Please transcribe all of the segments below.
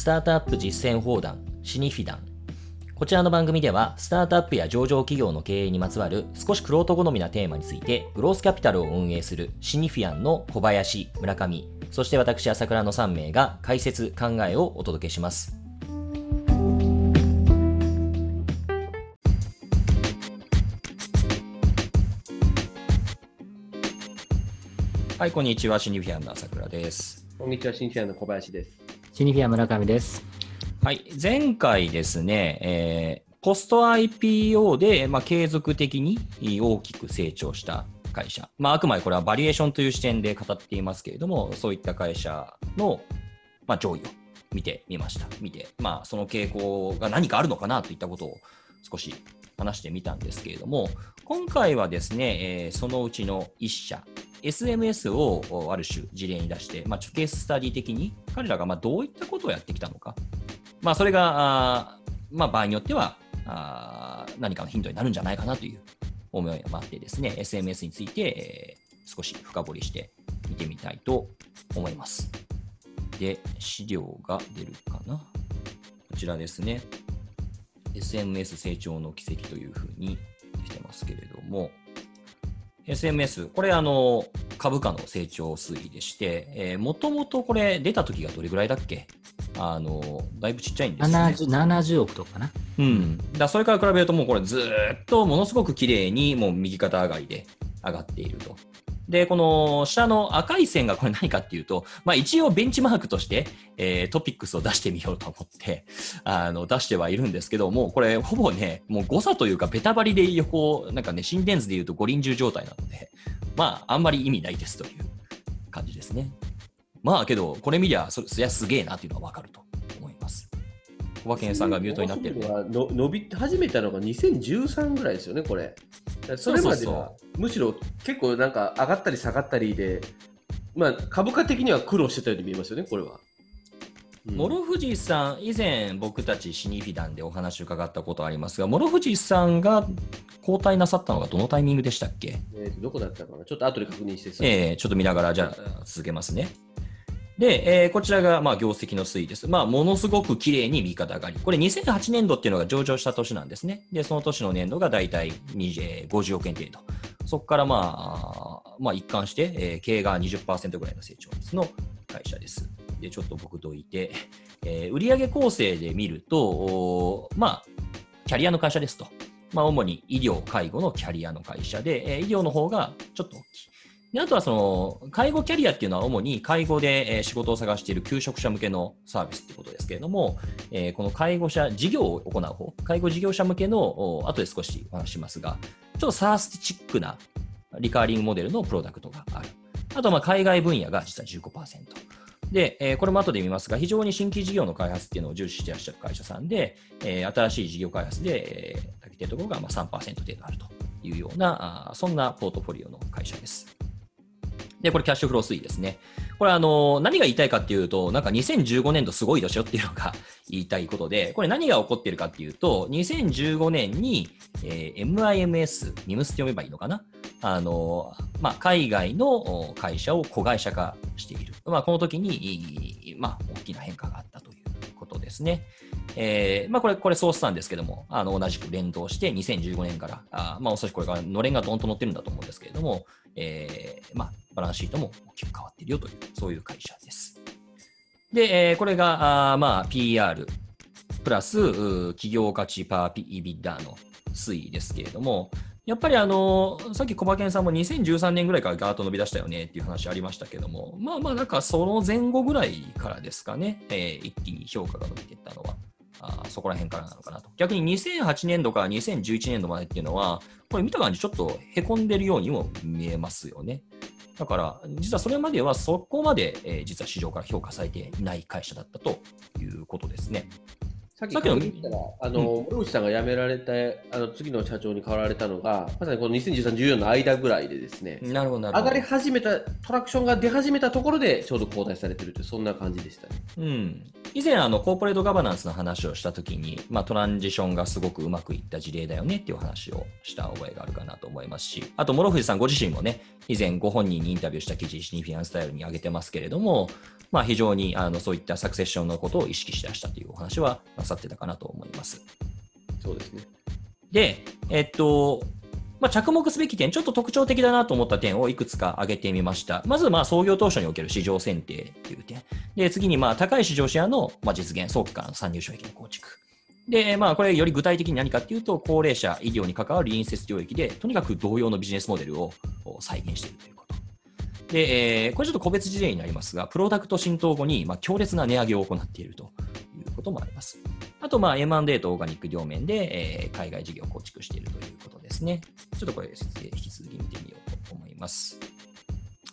スタートアップ実践砲弾シニフィダン。こちらの番組ではスタートアップや上場企業の経営にまつわる少しクロート好みなテーマについてグロースキャピタルを運営するシニフィアンの小林村上そして私朝倉の3名が解説考えをお届けします。はいこんにちはシニフィアンの朝倉です。こんにちは、シンフィアの小林です。シニフィア村上です。はい、前回ですね、えーポスト IPO で、まあ、継続的に大きく成長した会社、まあ、あくまでこれはバリエーションという視点で語っていますけれども、そういった会社の、まあ、上位を見てみました。見て、まあ、その傾向が何かあるのかなといったことを少し話してみたんですけれども、今回はですね、えーそのうちの1社、SMS をある種事例に出して、まあ、ケーススタディ的に彼らがまあどういったことをやってきたのか、まあ、それが、あまあ、場合によってはあ何かのヒントになるんじゃないかなという思いもあってですね、SMS について、えー少し深掘りして見てみたいと思います。で、資料が出るかな。こちらですね。SMS 成長の軌跡というふうに来てますけれども、SMS、これあの、株価の成長推移でして、えー、もともとこれ出た時がどれぐらいだっけ？あの、だいぶちっちゃいんですよね。70, 70億とかかな？うん。だそれから比べるともうこれずーっとものすごく綺麗にもう右肩上がりで上がっていると。で、この下の赤い線がこれ何かっていうと、まあ一応ベンチマークとして、えートピックスを出してみようと思って、あの、出してはいるんですけども、これほぼね、もう誤差というかベタバリで横、なんかね、心電図で言うと五輪中状態なので、まああんまり意味ないですという感じですね。まあけど、これ見りゃ、そりゃすげえなっていうのはわかると。小馬健さんがミュートになってるね。はの伸び始めたのが2013ぐらいですよね、これ。それまではむしろ結構なんか上がったり下がったりで、まあ、株価的には苦労してたように見えますよね、これは。うん諸富士さん、以前僕たちシニフィダンでお話を伺ったことありますが、諸富士さんが交代なさったのがどのタイミングでしたっけ？えーとどこだったかな？ちょっと後で確認してさえーちょっと見ながら、じゃあ続けますね。で、えーこちらがまあ業績の推移です。まあ、ものすごく綺麗に右肩上がり。これ2008年度っていうのが上場した年なんですね。で、その年の年度がだいたい20 50億円程度。そこからまあ、まあ一貫して、えー経営が20%ぐらいの成長率の会社です。で、ちょっと僕どいて、えー売上構成で見ると、まあ、キャリアの会社ですと。まあ、主に医療、介護のキャリアの会社で、えー医療の方がちょっと大きい。であとはその介護キャリアっていうのは主に介護で仕事を探している求職者向けのサービスってことですけれども、えーこの介護者事業を行う方、介護事業者向けの、後で少しお話しますが、ちょっと SARS チックなリカーリングモデルのプロダクトがある。あとは海外分野が実は15%。で、えーこれも後で見ますが、非常に新規事業の開発っていうのを重視していらっしゃる会社さんで、えー新しい事業開発で、えー、たけてるところがまあ3%程度あるというような、あそんなポートフォリオの会社です。で、これキャッシュフロー推移ですね。これあの、何が言いたいかっていうと、なんか2015年度すごいでしょっていうのが 言いたいことで、これ何が起こってるかっていうと、2015年に、えー MIMS、MIMS って読めばいいのかな？あの、まあ、海外の会社を子会社化している。まあ、この時に、まあ、大きな変化があったということですね。えーまあ、これ、これソースなんですけども、あの、同じく連動して2015年から、あまあ、おそらくこれからのれんがどんと乗ってるんだと思うんですけれども、えーまあ、バランスシートも大きく変わっているよという、そういう会社です。で、えーこれが、あまあ、PR プラス、企業価値パー EBITDA の推移ですけれども、やっぱりあのさっき小馬健さんも2013年ぐらいからガーッと伸び出したよねっていう話ありましたけども、まあまあ、なんかその前後ぐらいからですかね、えー一気に評価が伸びていったのは、あそこら辺からなのかなと。逆に2008年度から2011年度までっていうのは、これ見た感じちょっとへこんでるようにも見えますよね。だから、実はそれまではそこまで、えー実は市場から評価されていない会社だったということですね。さっきの言ったら、あの、森口さんが辞められて、あの次の社長に変わられたのが、まさにこの2013、14の間ぐらいでですね、なるほど、なるほど。上がり始めた、トラクションが出始めたところで、ちょうど交代されてるという、そんな感じでしたね。うん、以前あの、コーポレートガバナンスの話をしたときに、まあ、トランジションがすごくうまくいった事例だよねっていう話をした覚えがあるかなと思いますし、あと、諸藤さんご自身もね、以前ご本人にインタビューした記事、シニフィアンスタイルに挙げてますけれども、まあ、非常にあのそういったサクセッションのことを意識しだしたというお話はなさってたかなと思います。そうですね。で、えっと、まあ、着目すべき点、ちょっと特徴的だなと思った点をいくつか挙げてみました。まず、まあ、創業当初における市場選定という点。で、次に、まあ、高い市場シェアの、まあ、実現、早期からの参入障壁の構築。で、まあ、これより具体的に何かっていうと、高齢者、医療に関わる隣接領域で、とにかく同様のビジネスモデルをお再現しているという。で、えーこれちょっと個別事例になりますが、プロダクト浸透後に、まあ、強烈な値上げを行っているということもあります。あと、まあ、M&A とオーガニック両面で、えー海外事業を構築しているということですね。ちょっとこれ、引き続き見てみようと思います。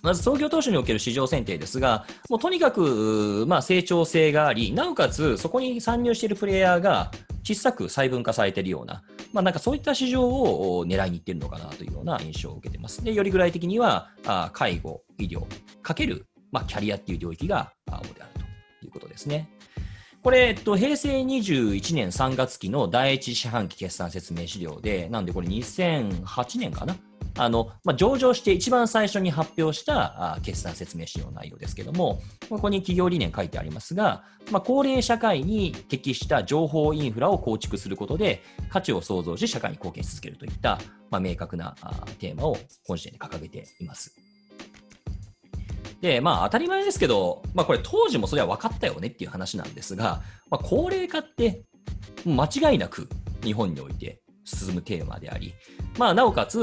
まず創業当初における市場選定ですが、もうとにかく、まあ、成長性があり、なおかつそこに参入しているプレイヤーが小さく細分化されているような、まあ、なんかそういった市場を狙いにいっているのかなというような印象を受けています。で、より具体的には、あ介護、医療、かける、まあ、キャリアっていう領域が主であるということですね。これ、えっと、平成21年3月期の第一四半期決算説明資料で、なんでこれ2008年かなあの、まあ、上場して一番最初に発表したあ決算説明資料の内容ですけども、ここに企業理念書いてありますが、まあ、高齢社会に適した情報インフラを構築することで、価値を創造し、社会に貢献し続けるといった、まあ、明確なあテーマを本時点で掲げています。で、まあ当たり前ですけど、まあこれ当時もそれは分かったよねっていう話なんですが、まあ高齢化って間違いなく日本において進むテーマであり、まあなおかつ、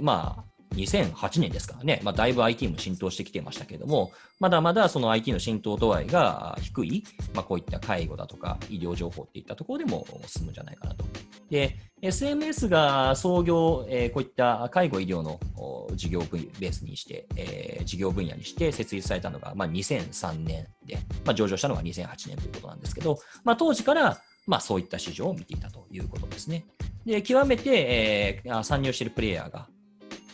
まあ2008年ですからね、まあ、だいぶ IT も浸透してきてましたけれども、まだまだその IT の浸透度合いが低い、まあ、こういった介護だとか医療情報っていったところでも進むんじゃないかなと。で、SMS が創業、えーこういった介護医療の事業分ベースにして、えー事業分野にして設立されたのが、まあ、2003年で、まあ、上場したのが2008年ということなんですけど、まあ、当時から、まあ、そういった市場を見ていたということですね。で、極めて、えー参入しているプレイヤーが、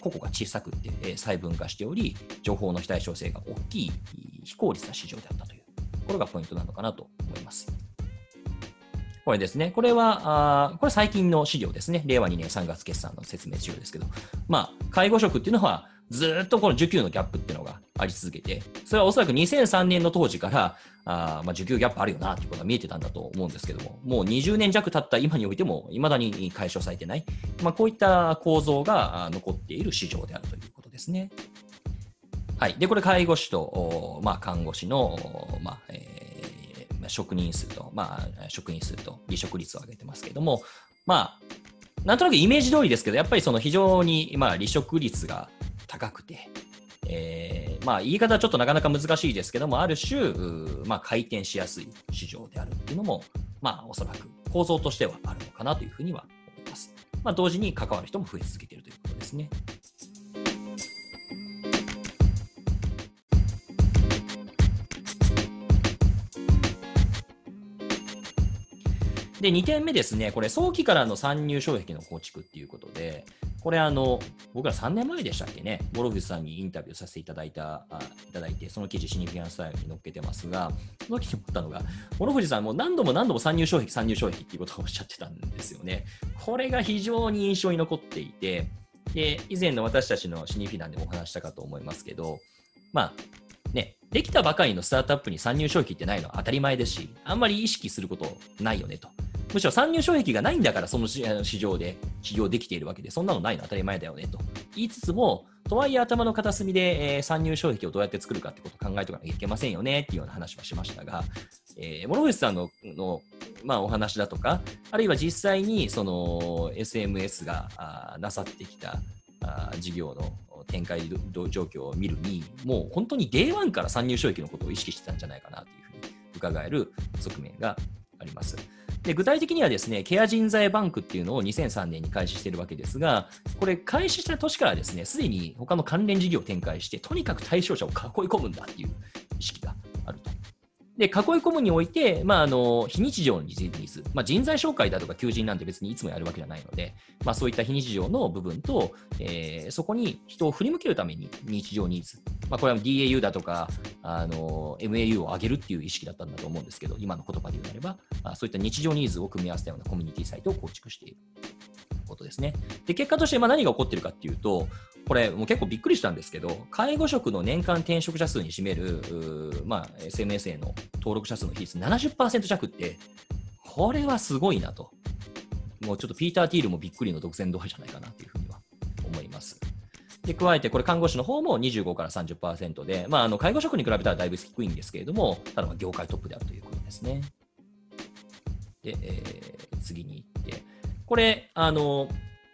個々が小さくて、えー細分化しており、情報の非対称性が大きい非効率な市場であったというところがポイントなのかなと思います。これですね。これは、あこれ最近の資料ですね。令和2年3月決算の説明資料ですけど、まあ、介護職っていうのは、ずっとこの受給のギャップっていうのがあり続けて、それはおそらく2003年の当時から、あまあ、受給ギャップあるよなっていうことが見えてたんだと思うんですけども、もう20年弱経った今においても、未だに解消されてない、まあ、こういった構造が残っている市場であるということですね。はい。で、これ、介護士と、まあ、看護師の、まあ、えー職人数と、まあ、職員数と離職率を上げてますけども、まあ、なんとなくイメージ通りですけど、やっぱりその非常に、まあ、離職率が高くて、えーまあ、言い方はちょっとなかなか難しいですけども、ある種、まあ、回転しやすい市場であるっていうのも、まあ、おそらく構造としてはあるのかなというふうには思います。まあ、同時に関わる人も増え続けているということですね。で、2点目ですね、これ、早期からの参入障壁の構築っていうことで、これ、あの、僕ら3年前でしたっけね、諸口さんにインタビューさせていただいた、あいただいて、その記事、シニフィアンスタイルに載っけてますが、その時に思ったのが、諸口さんも何度も何度も参入障壁、参入障壁っていうことをおっしゃってたんですよね。これが非常に印象に残っていて、で、以前の私たちのシニフィナンでもお話したかと思いますけど、まあ、ね、できたばかりのスタートアップに参入障壁ってないのは当たり前ですし、あんまり意識することないよねと。むしろ参入障壁がないんだからその市場で起業できているわけで、そんなのないの当たり前だよねと言いつつも、とはいえ頭の片隅で、えー参入障壁をどうやって作るかってことを考えておかなきゃいけませんよねっていうような話はしましたが、えー、諸口さんのの、まあ、お話だとか、あるいは実際にその SMS がなさってきたあ事業の展開状況を見るに、もう本当に Day1 から参入障壁のことを意識してたんじゃないかなというふうに伺える側面があります。で具体的にはですね、ケア人材バンクっていうのを2003年に開始しているわけですが、これ開始した年からですね、すでに他の関連事業を展開して、とにかく対象者を囲い込むんだっていう意識が。で、囲い込むにおいて、まあ、あの非日常のニーズ、まあ、人材紹介だとか求人なんて別にいつもやるわけじゃないので、まあ、そういった非日常の部分と、えーそこに人を振り向けるために日常ニーズ、まあ、これは DAU だとかあの MAU を上げるっていう意識だったんだと思うんですけど、今の言葉で言うなれば、あそういった日常ニーズを組み合わせたようなコミュニティサイトを構築している。ことですね。で、結果としてま何が起こってるかっていうと、これ、もう結構びっくりしたんですけど、介護職の年間転職者数に占める、まあ、SMS への登録者数の比率70%弱って、これはすごいなと。もうちょっとピーター・ティールもびっくりの独占度合いじゃないかなというふうには思います。で加えて、これ、看護師の方も25から30%で、まあ、あの介護職に比べたらだいぶ低いんですけれども、ただ業界トップであるということですね。で、えー次に行って、これ、あの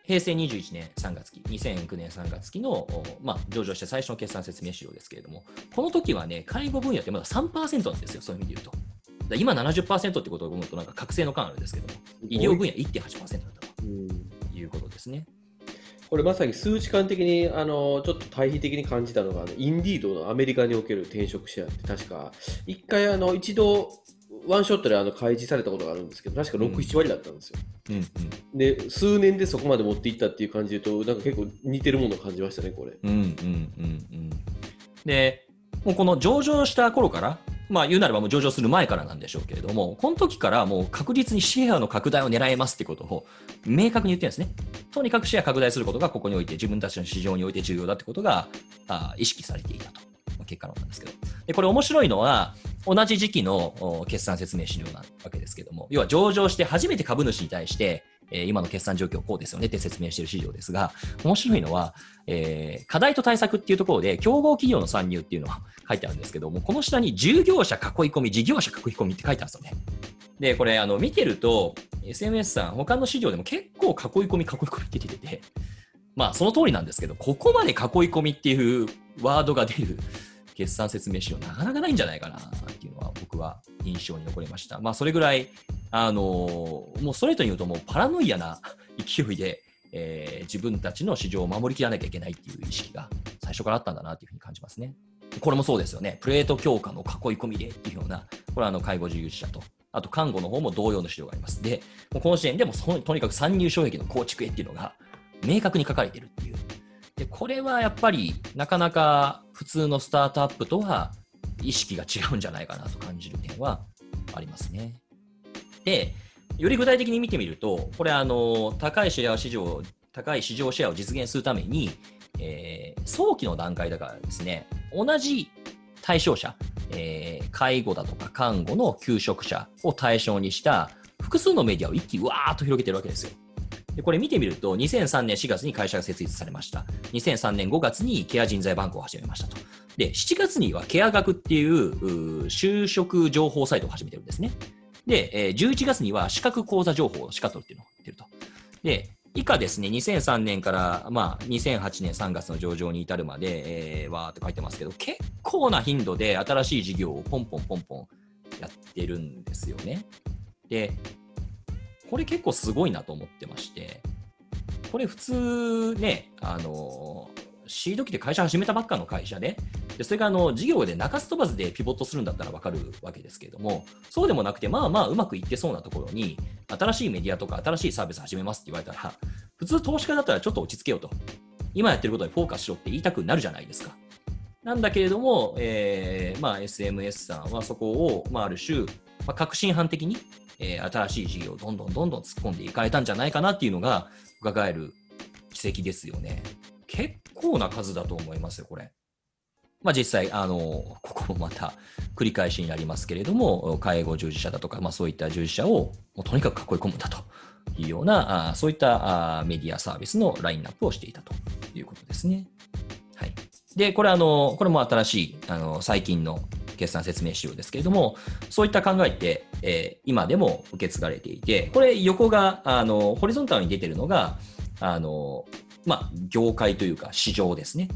平成21年3月期、2009年3月期の、おまあ、上場して最初の決算説明資料ですけれども、この時はね、介護分野ってまだ3%なんですよ、そういう意味で言うと。だ今70%ってことを思うと、なんか覚醒の感あるんですけども、医療分野1.8%だったうんということですね。これまさに数値観的にあのちょっと対比的に感じたのがインディードのアメリカにおける転職シェアって確か一回あの一度ワンショットであの開示されたことがあるんですけど確か6、うん7割だったんですようんうんで数年でそこまで持っていったっていう感じで言うとなんか結構似てるものを感じましたねこれうんうんうんうん。で、もうこの上場した頃から、まあ言うなればもう上場する前からなんでしょうけれども、この時からもう確実にシェアの拡大を狙えますってことを明確に言ってるんですね。とにかくシェア拡大することがここにおいて自分たちの市場において重要だってことがあ意識されていたと。まあ結果論なんですけど。で、これ面白いのは、同じ時期の決算説明資料なわけですけども、要は上場して初めて株主に対して、えー今の決算状況こうですよねって説明している資料ですが、面白いのは、えー課題と対策っていうところで、競合企業の参入っていうのが書いてあるんですけども、この下に従業者囲い込み、事業者囲い込みって書いてあるんですよね。で、これ、あの、見てると、SMS さん、他の資料でも結構囲い込み、囲い込みって出てて、まあ、その通りなんですけど、ここまで囲い込みっていうワードが出る決算説明資料、なかなかないんじゃないかなっていうのは、僕は印象に残りました。まあ、それぐらい、あのもうストレートに言うと、もうパラノイアな勢いで、えー自分たちの市場を守りきらなきゃいけないっていう意識が最初からあったんだなっていうふうに感じますね。これもそうですよね。プレート強化の囲い込みでっていうような、これはあの介護従事者と、あと看護の方も同様の資料があります。で、この時点でもとにかく参入障壁の構築へっていうのが明確に書かれているっていう。で、これはやっぱりなかなか普通のスタートアップとは意識が違うんじゃないかなと感じる点はありますね。で、より具体的に見てみると、これあの、高いシェア市場、高い市場シェアを実現するために、えー早期の段階だからですね、同じ対象者、えー介護だとか看護の求職者を対象にした複数のメディアを一気にわーっと広げてるわけですよ。でこれ見てみると、2003年4月に会社が設立されました。2003年5月にケア人材バンクを始めましたと。で、7月にはケア学っていう就職情報サイトを始めてるんですね。で、えー11月には資格講座情報をシカトルっていうのをやってると。で、以下ですね、2003年から、まあ、2008年3月の上場に至るまで、えー、わーって書いてますけど、結構な頻度で新しい事業をポンポンポンポンやってるんですよね。で、これ結構すごいなと思ってまして、これ普通ね、あの、シード機で会社始めたばっかの会社で、でそれがあの事業で中洲飛ばずでピボットするんだったら分かるわけですけれども、そうでもなくて、まあまあうまくいってそうなところに、新しいメディアとか新しいサービス始めますって言われたら、普通投資家だったらちょっと落ち着けようと。今やってることにフォーカスしろって言いたくなるじゃないですか。なんだけれども、えーまあ、SMS さんはそこを、まあ、ある種、まあ、革新犯的に、えー新しい事業をどんどんどんどん突っ込んでいかれたんじゃないかなっていうのが伺える奇跡ですよね。結構な数だと思いますよ、これ。まあ、実際、あの、ここもまた繰り返しになりますけれども、介護従事者だとか、まあ、そういった従事者をもうとにかく囲い込むんだというような、あそういったあメディアサービスのラインナップをしていたということですね。はい。で、これあの、これも新しい、あの、最近の決算説明資料ですけれども、そういった考えって、えー今でも受け継がれていて、これ横が、あの、ホリゾンタルに出てるのが、あの、まあ、業界というか市場ですね。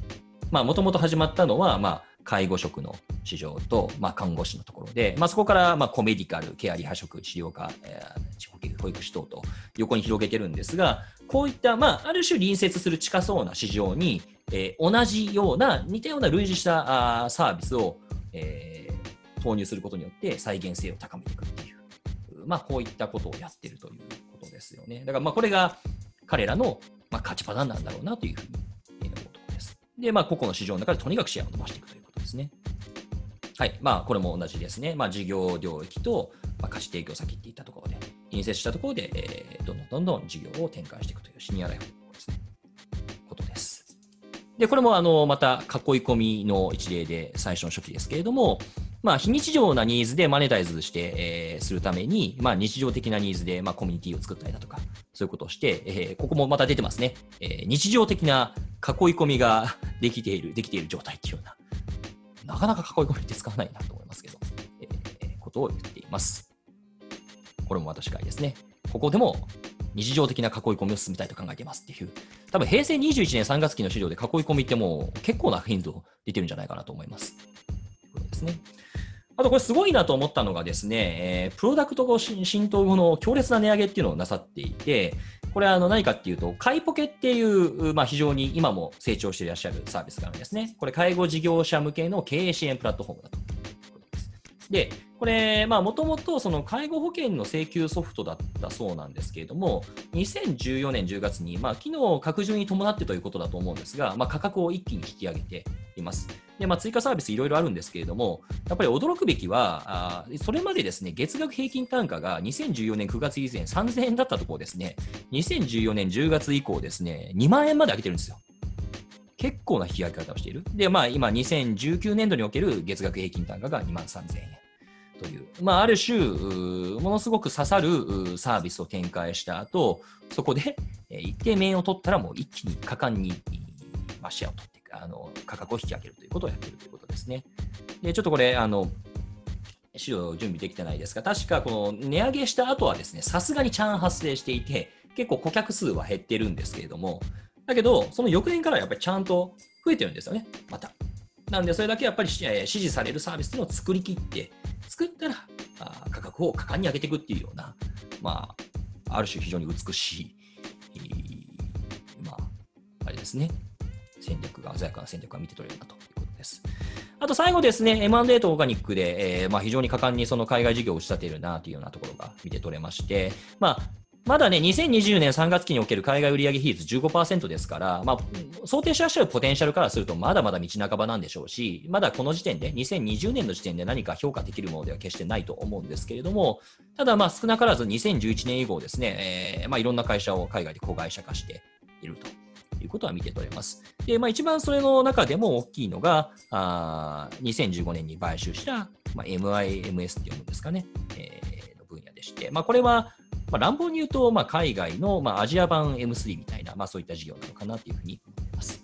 まあ、もともと始まったのは、まあ、介護職の市場と、まあ、看護師のところで、まあ、そこから、まあ、コメディカル、ケアリハ職、治療科、えー保育保育士等と横に広げてるんですが、こういった、まあ、ある種隣接する近そうな市場に、えー同じような、似たような類似したあサービスを、えー投入することによって再現性を高めていくっていう、まあ、こういったことをやってるということですよね。だからまあこれが彼らのまあ勝ちパターンなんだろうなというふうに思うところです。で、まあ、個々の市場の中でとにかくシェアを伸ばしていくということですね。はい。まあ、これも同じですね。まあ、事業領域と、まあ、貸し提供先っていったところで、隣接したところで、えー、どんどんどんどん事業を展開していくというシニアライフ、で、これも、あの、また、囲い込みの一例で最初の初期ですけれども、まあ、非日常なニーズでマネタイズして、えーするために、まあ、日常的なニーズで、まあ、コミュニティを作ったりだとか、そういうことをして、えーここもまた出てますね。えー日常的な囲い込みができている、できている状態っていうような、なかなか囲い込みって使わないなと思いますけど、えーことを言っています。これも私がですね。ここでも日常的な囲い込みを進めたいと考えていますっていう、多分平成21年3月期の資料で囲い込みってもう結構な頻度出てるんじゃないかなと思います。ということですね。あとこれすごいなと思ったのがですね、えープロダクト浸透後の強烈な値上げっていうのをなさっていて、これはあの何かっていうと、買いポケっていう、まあ、非常に今も成長していらっしゃるサービスがあるんですね。これ介護事業者向けの経営支援プラットフォームだとで。これ、もともとその介護保険の請求ソフトだったそうなんですけれども、2014年10月に、まあ、機能拡充に伴ってということだと思うんですが、まあ、価格を一気に引き上げています。で、まあ、追加サービスいろいろあるんですけれども、やっぱり驚くべきは、あそれまでですね、月額平均単価が2014年9月以前3000円だったところですね、2014年10月以降ですね、2万円まで上げてるんですよ。結構な引き上げ方をしている。で、まあ今2019年度における月額平均単価が2万3000円という、まあある種、ものすごく刺さるーサービスを展開した後、そこでえー一定面を取ったらもう一気に果敢に、まあ、シェアを取っていく、あの価格を引き上げるということをやっているということですね。で、ちょっとこれ、あの、資料準備できてないですが、確かこの値上げした後はですね、さすがにチャーン発生していて、結構顧客数は減ってるんですけれども、だけど、その翌年からやっぱりちゃんと増えてるんですよね、また。なんで、それだけやっぱりえ支持されるサービスっていうのを作り切って、作ったらあ価格を果敢に上げていくっていうような、まあ、ある種非常に美しい、まあ、あれですね、戦略が、鮮やかな戦略が見て取れるなということです。あと最後ですね、M&A とオーガニックで、えーまあ、非常に果敢にその海外事業を打ち立てるなというようなところが見て取れまして、まあ、まだね、2020年3月期における海外売上比率15%ですから、まあ、想定してらっしゃるポテンシャルからすると、まだまだ道半ばなんでしょうし、まだこの時点で、2020年の時点で何か評価できるものでは決してないと思うんですけれども、ただ、まあ、少なからず2011年以降ですね、えーまあ、いろんな会社を海外で子会社化しているということは見て取れます。で、まあ、一番それの中でも大きいのが、あ2015年に買収した、まあ、MIMS って読むんですかね、えーの分野でして、まあ、これは、まあ、乱暴に言うと、まあ、海外の、まあ、アジア版 M3 みたいな、まあ、そういった事業なのかなというふうに思います。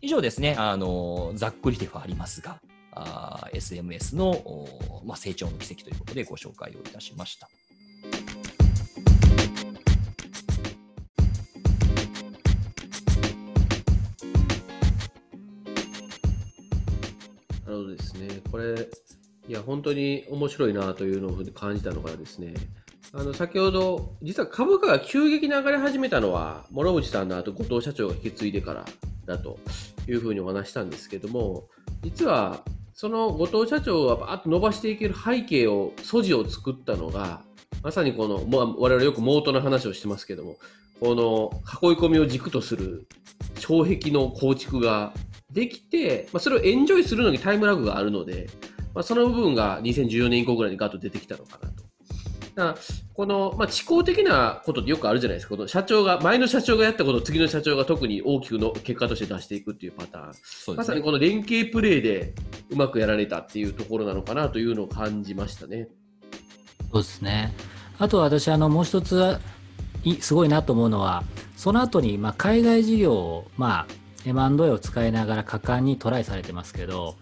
以上ですね、あのざっくりではありますが、SMS の、まあ、成長の軌跡ということでご紹介をいたしました。なるほどですね。これ、いや、本当に面白いなというのを感じたのがですね、あの先ほど、実は株価が急激に上がり始めたのは、諸内さんの後、後藤社長が引き継いでからだというふうにお話したんですけども、実は、その後藤社長がバーッと伸ばしていける背景を、素地を作ったのが、まさにこの、もう我々よくモートの話をしてますけども、この囲い込みを軸とする障壁の構築ができて、まあ、それをエンジョイするのにタイムラグがあるので、まあ、その部分が2014年以降ぐらいにガッと出てきたのかな。だこの、まあ、思考的なことってよくあるじゃないですか。この社長が、前の社長がやったことを次の社長が特に大きくの結果として出していくっていうパターン。そうですねまさに。この連携プレーでうまくやられたっていうところなのかなというのを感じましたね。そうですね。あと私、あの、もう一ついすごいなと思うのは、その後に、まあ、海外事業を、まあ、M&A を使いながら果敢にトライされてますけど、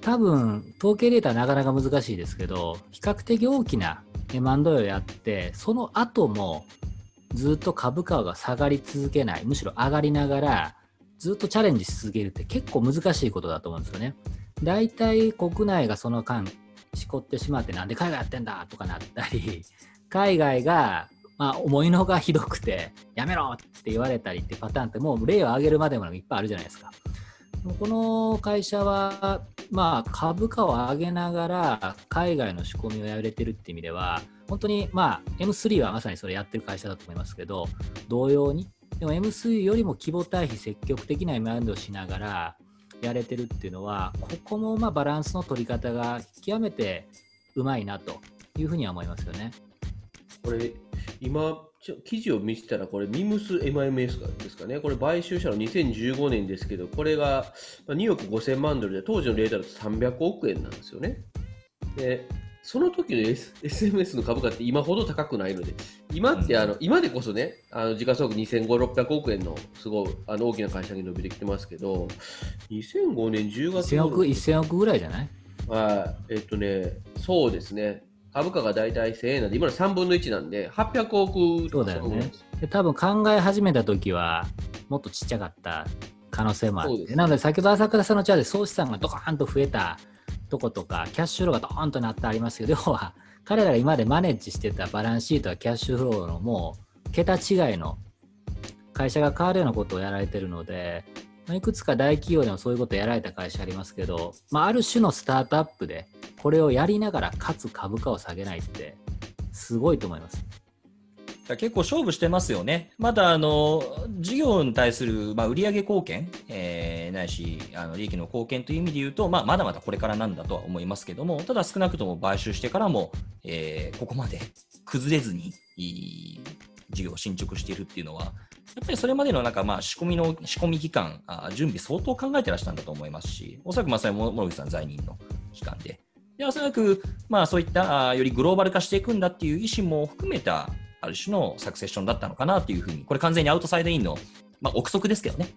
多分、統計データはなかなか難しいですけど、比較的大きな M&A をやって、その後もずっと株価が下がり続けない、むしろ上がりながら、ずっとチャレンジし続けるって結構難しいことだと思うんですよね。大体国内がその間、しこってしまってなんで海外やってんだとかなったり、海外が、まあ、思いのがひどくて、やめろって言われたりってパターンってもう例を挙げるまでもいっぱいあるじゃないですか。この会社は、まあ、株価を上げながら海外の仕込みをやれてるって意味では、本当に、まあ、M3 はまさにそれやってる会社だと思いますけど、同様に、でも M3 よりも規模対比積極的な M&A をしながらやれてるっていうのは、ここもまあバランスの取り方が極めてうまいなというふうには思いますよね。これ、今、ちょ記事を見せたら、これ、ミムス MMS ですかね、これ、買収したの2015年ですけど、これがまあ2億5000万ドルで、当時のレートだと300億円なんですよね。で、その時の、S、SMS の株価って今ほど高くないので、今ってあの、今でこそね、あの時価総額2500、600億円のすごいあの大きな会社に伸びてきてますけど、2005年10月1000億 ,1000 億ぐらいじゃない？はい、えっとね、そうですね。株価が大体1000円なんで、今の3分の1なんで、800億そうだよね。で多分考え始めた時はもっとちっちゃかった可能性もあって。なので先ほど朝倉さんのチャートで総資産がドカーンと増えたとことかキャッシュフローがドーンとなってありますけど要は彼らが今までマネージしてたバランスシートはキャッシュフローのもう桁違いの会社が変わるようなことをやられてるのでまあいくつか大企業でもそういうことやられた会社ありますけど、まあ、ある種のスタートアップでこれをやりながらかつ株価を下げないってすごいと思います。結構勝負してますよね。まだあの事業に対する、まあ、売上貢献、えーないしあの利益の貢献という意味で言うと、まあ、まだまだこれからなんだとは思いますけども、ただ少なくとも買収してからも、えーここまで崩れずにいい事業を進捗しているっていうのは、やっぱりそれまでのなんかまあ仕込みの仕込み期間あ、準備相当考えてらしたんだと思いますし、おそらくまさに諸口さん在任の期間で。でおそらく、まあ、そういったあよりグローバル化していくんだっていう意思も含めたある種のサクセッションだったのかなというふうに、これ完全にアウトサイドインの、まあ、憶測ですけどね、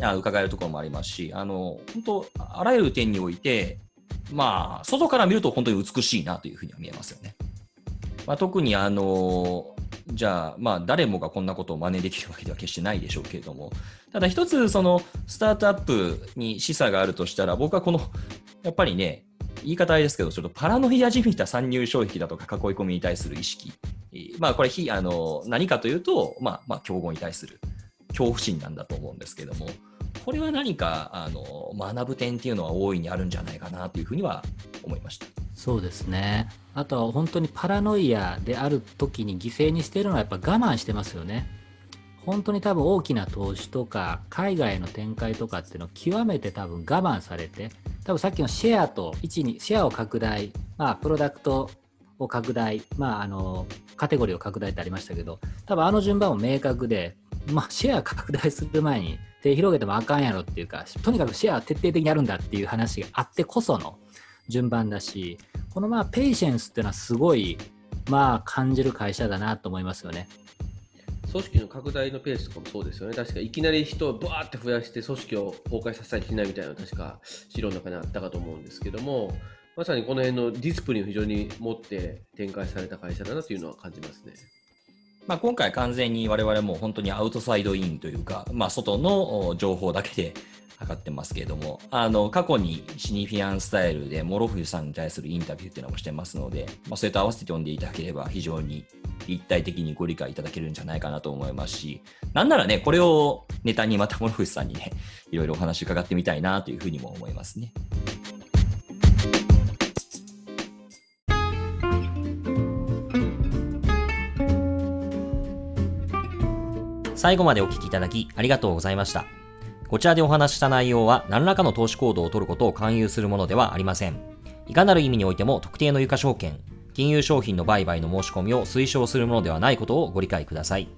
あ伺えるところもありますし、あの本当、あらゆる点において、まあ、外から見ると本当に美しいなというふうには見えますよね。まあ、特にあの、じゃあ、まあ、誰もがこんなことを真似できるわけでは決してないでしょうけれども、ただ一つ、そのスタートアップに示唆があるとしたら、僕はこの、やっぱりね、言い方あれですけど、ちょっとパラノイアじみた参入障壁だとか囲い込みに対する意識、まあ、これひあの、何かというと、まあ、まあ、競合に対する恐怖心なんだと思うんですけども、これは何かあの学ぶ点っていうのは大いにあるんじゃないかなというふうには思いました。そうですね。あとは本当にパラノイアである時に犠牲にしてるのはやっぱ我慢してますよね。本当に多分大きな投資とか海外の展開とかっていうのを極めて多分我慢されて多分さっきのシェアと1にシェアを拡大まあプロダクトを拡大まああのカテゴリーを拡大ってありましたけど多分あの順番も明確でまあシェア拡大する前に手広げてもあかんやろっていうかとにかくシェア徹底的にやるんだっていう話があってこその順番だしこのまあ patience っていうのはすごいまあ感じる会社だなと思いますよね。組織の拡大のペースとかもそうですよね。確かいきなり人をバーって増やして組織を崩壊させたりしないみたいな確か資料の中にあったかと思うんですけども、まさにこの辺の discipline を非常に持って展開された会社だなというのは感じますね。まあ、今回完全に我々も本当にアウトサイドインというか、まあ、外の情報だけで測ってますけれども、あの、過去にシニフィアンスタイルで諸藤さんに対するインタビューっていうのもしてますので、まあ、それと合わせて読んでいただければ非常に立体的にご理解いただけるんじゃないかなと思いますし、なんならね、これをネタにまた諸藤さんにね、いろいろお話伺ってみたいなというふうにも思いますね。最後までお聞きいただきありがとうございました。こちらでお話しした内容は何らかの投資行動をとることを勧誘するものではありません。いかなる意味においても特定の有価証券、金融商品の売買の申し込みを推奨するものではないことをご理解ください。